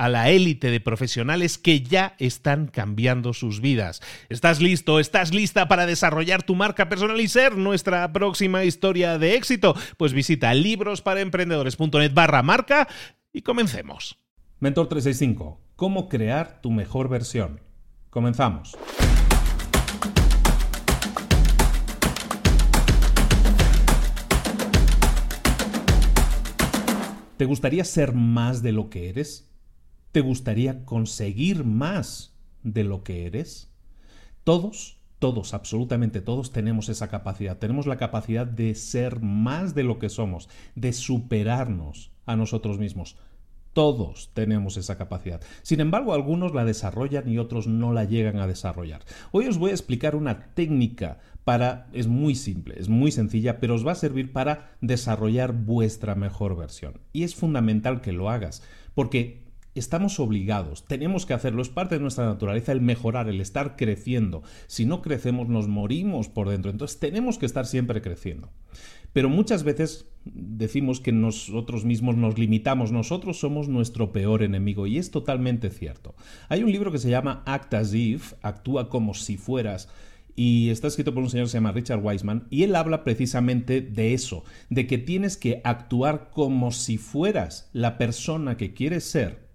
a la élite de profesionales que ya están cambiando sus vidas. ¿Estás listo? ¿Estás lista para desarrollar tu marca personal y ser nuestra próxima historia de éxito? Pues visita librosparaemprendedores.net barra marca y comencemos. Mentor 365, ¿cómo crear tu mejor versión? Comenzamos. ¿Te gustaría ser más de lo que eres? ¿Te gustaría conseguir más de lo que eres? Todos, todos, absolutamente todos tenemos esa capacidad. Tenemos la capacidad de ser más de lo que somos, de superarnos a nosotros mismos. Todos tenemos esa capacidad. Sin embargo, algunos la desarrollan y otros no la llegan a desarrollar. Hoy os voy a explicar una técnica para... es muy simple, es muy sencilla, pero os va a servir para desarrollar vuestra mejor versión. Y es fundamental que lo hagas, porque estamos obligados, tenemos que hacerlo, es parte de nuestra naturaleza el mejorar, el estar creciendo. Si no crecemos nos morimos por dentro, entonces tenemos que estar siempre creciendo. Pero muchas veces decimos que nosotros mismos nos limitamos, nosotros somos nuestro peor enemigo y es totalmente cierto. Hay un libro que se llama Act as if, actúa como si fueras, y está escrito por un señor que se llama Richard Wiseman, y él habla precisamente de eso, de que tienes que actuar como si fueras la persona que quieres ser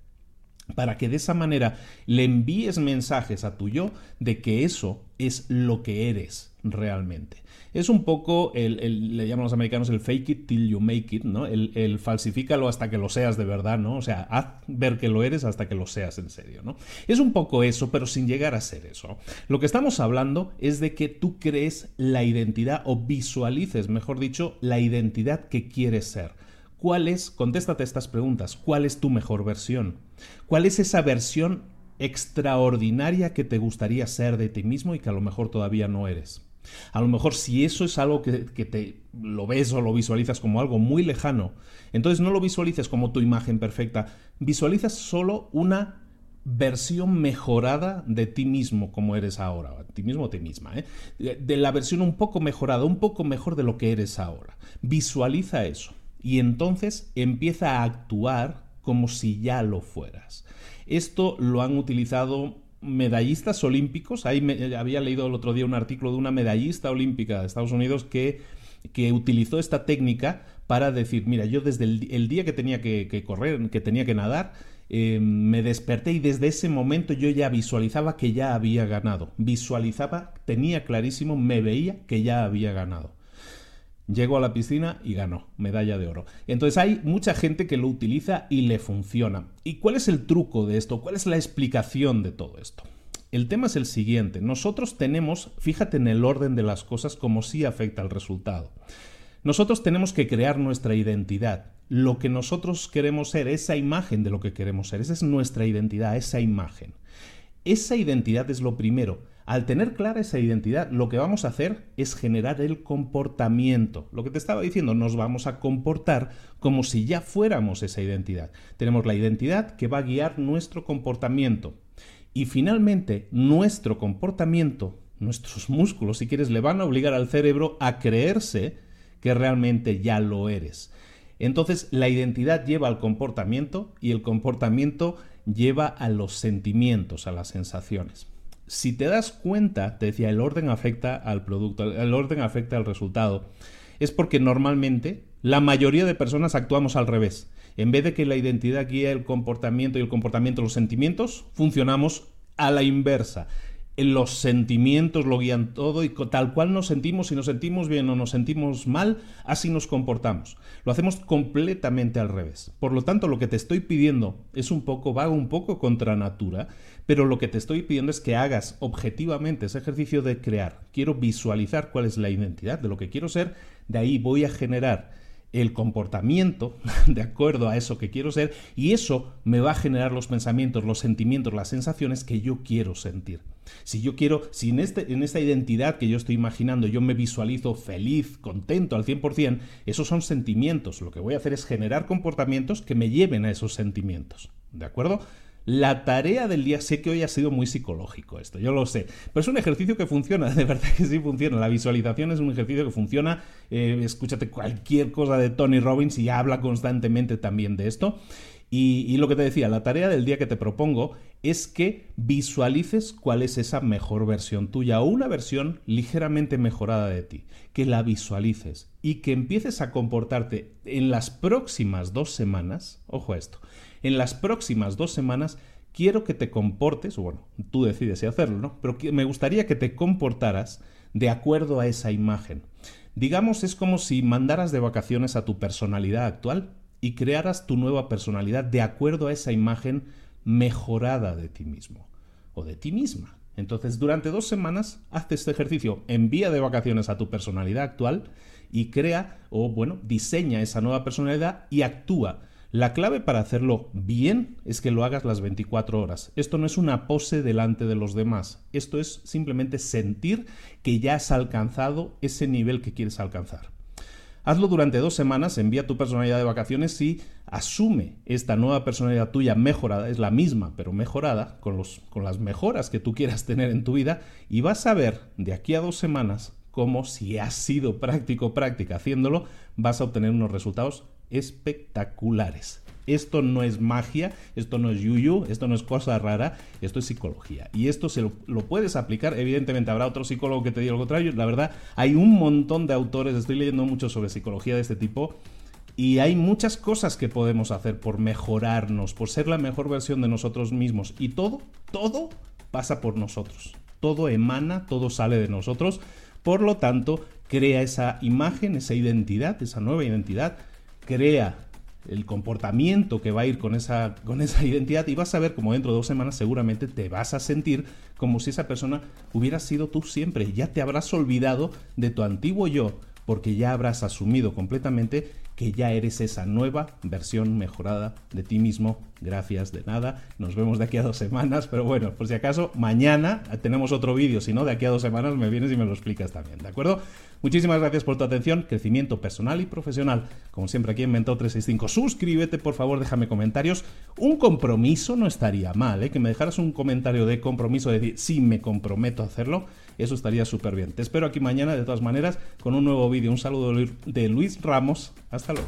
para que de esa manera le envíes mensajes a tu yo de que eso es lo que eres realmente. Es un poco, el, le llaman los americanos el fake it till you make it, ¿no? El, el, falsifícalo hasta que lo seas de verdad, ¿no? O sea, haz ver que lo eres hasta que lo seas en serio, ¿no? Es un poco eso, pero sin llegar a ser eso. Lo que estamos hablando es de que tú crees la identidad o visualices, mejor dicho, la identidad que quieres ser. ¿Cuál es, contéstate estas preguntas, cuál es tu mejor versión? ¿Cuál es esa versión extraordinaria que te gustaría ser de ti mismo y que a lo mejor todavía no eres? A lo mejor si eso es algo que, que, te lo ves o lo visualizas como algo muy lejano, entonces no lo visualices como tu imagen perfecta, visualizas solo una versión mejorada de ti mismo como eres ahora, ti mismo o ti misma, ¿eh? de la versión un poco mejorada, un poco mejor de lo que eres ahora. Visualiza eso y entonces empieza a actuar como si ya lo fueras. Esto lo han utilizado medallistas olímpicos. Ahí había leído el otro día un artículo de una medallista olímpica de Estados Unidos que, que utilizó esta técnica para decir, mira, yo desde el, día que tenía que, correr, que tenía que nadar, eh, me desperté y desde ese momento yo ya visualizaba que ya había ganado. Visualizaba, tenía clarísimo, me veía que ya había ganado. Llegó a la piscina y ganó, medalla de oro. Entonces hay mucha gente que lo utiliza y le funciona. ¿Y cuál es el truco de esto? ¿Cuál es la explicación de todo esto? El tema es el siguiente. Nosotros tenemos, fíjate en el orden de las cosas como si afecta al resultado. Nosotros tenemos que crear nuestra identidad. Lo que nosotros queremos ser, esa imagen de lo que queremos ser, esa es nuestra identidad, esa imagen. Esa identidad es lo primero. Al tener clara esa identidad, lo que vamos a hacer es generar el comportamiento. Lo que te estaba diciendo, nos vamos a comportar como si ya fuéramos esa identidad. Tenemos la identidad que va a guiar nuestro comportamiento. Y finalmente, nuestro comportamiento, nuestros músculos, si quieres, le van a obligar al cerebro a creerse que realmente ya lo eres. Entonces, la identidad lleva al comportamiento y el comportamiento lleva a los sentimientos, a las sensaciones si te das cuenta, te decía, el orden afecta al producto, el orden afecta al resultado, es porque normalmente la mayoría de personas actuamos al revés. En vez de que la identidad guíe el comportamiento y el comportamiento los sentimientos, funcionamos a la inversa los sentimientos lo guían todo y tal cual nos sentimos, si nos sentimos bien o nos sentimos mal, así nos comportamos. Lo hacemos completamente al revés. Por lo tanto, lo que te estoy pidiendo es un poco, vago un poco contra natura, pero lo que te estoy pidiendo es que hagas objetivamente ese ejercicio de crear. Quiero visualizar cuál es la identidad de lo que quiero ser, de ahí voy a generar el comportamiento de acuerdo a eso que quiero ser y eso me va a generar los pensamientos, los sentimientos, las sensaciones que yo quiero sentir. Si yo quiero, si en, este, en esta identidad que yo estoy imaginando yo me visualizo feliz, contento al 100%, esos son sentimientos. Lo que voy a hacer es generar comportamientos que me lleven a esos sentimientos. ¿De acuerdo? La tarea del día, sé que hoy ha sido muy psicológico esto, yo lo sé, pero es un ejercicio que funciona, de verdad que sí funciona. La visualización es un ejercicio que funciona. Eh, escúchate cualquier cosa de Tony Robbins y habla constantemente también de esto. Y, y, lo que te decía, la tarea del día que te propongo es que visualices cuál es esa mejor versión tuya o una versión ligeramente mejorada de ti, que la visualices y que empieces a comportarte en las próximas dos semanas, ojo a esto, en las próximas dos semanas quiero que te comportes, bueno, tú decides si hacerlo, ¿no? Pero me gustaría que te comportaras de acuerdo a esa imagen. Digamos, es como si mandaras de vacaciones a tu personalidad actual y crearas tu nueva personalidad de acuerdo a esa imagen mejorada de ti mismo o de ti misma. Entonces, durante dos semanas, haz este ejercicio, envía de vacaciones a tu personalidad actual y crea o, bueno, diseña esa nueva personalidad y actúa la clave para hacerlo bien es que lo hagas las 24 horas. Esto no es una pose delante de los demás. Esto es simplemente sentir que ya has alcanzado ese nivel que quieres alcanzar. Hazlo durante dos semanas, envía tu personalidad de vacaciones y asume esta nueva personalidad tuya mejorada, es la misma pero mejorada, con, los, con las mejoras que tú quieras tener en tu vida y vas a ver de aquí a dos semanas cómo si has sido práctico práctica haciéndolo, vas a obtener unos resultados espectaculares. Esto no es magia, esto no es yuyu, esto no es cosa rara, esto es psicología. Y esto se lo, puedes aplicar, evidentemente habrá otro psicólogo que te diga lo contrario. La verdad, hay un montón de autores, estoy leyendo mucho sobre psicología de este tipo, y hay muchas cosas que podemos hacer por mejorarnos, por ser la mejor versión de nosotros mismos. Y todo, todo pasa por nosotros. Todo emana, todo sale de nosotros. Por lo tanto, crea esa imagen, esa identidad, esa nueva identidad crea el comportamiento que va a ir con esa, con esa identidad y vas a ver como dentro de dos semanas seguramente te vas a sentir como si esa persona hubiera sido tú siempre. Ya te habrás olvidado de tu antiguo yo porque ya habrás asumido completamente que ya eres esa nueva versión mejorada de ti mismo. Gracias de nada. Nos vemos de aquí a dos semanas, pero bueno, por si acaso, mañana tenemos otro vídeo, si no, de aquí a dos semanas me vienes y me lo explicas también, ¿de acuerdo? Muchísimas gracias por tu atención, crecimiento personal y profesional. Como siempre aquí en Mentor 365, suscríbete, por favor, déjame comentarios. Un compromiso no estaría mal, ¿eh? que me dejaras un comentario de compromiso, de decir, sí, me comprometo a hacerlo eso estaría súper bien. Te espero aquí mañana, de todas maneras, con un nuevo vídeo. Un saludo de Luis Ramos. Hasta luego.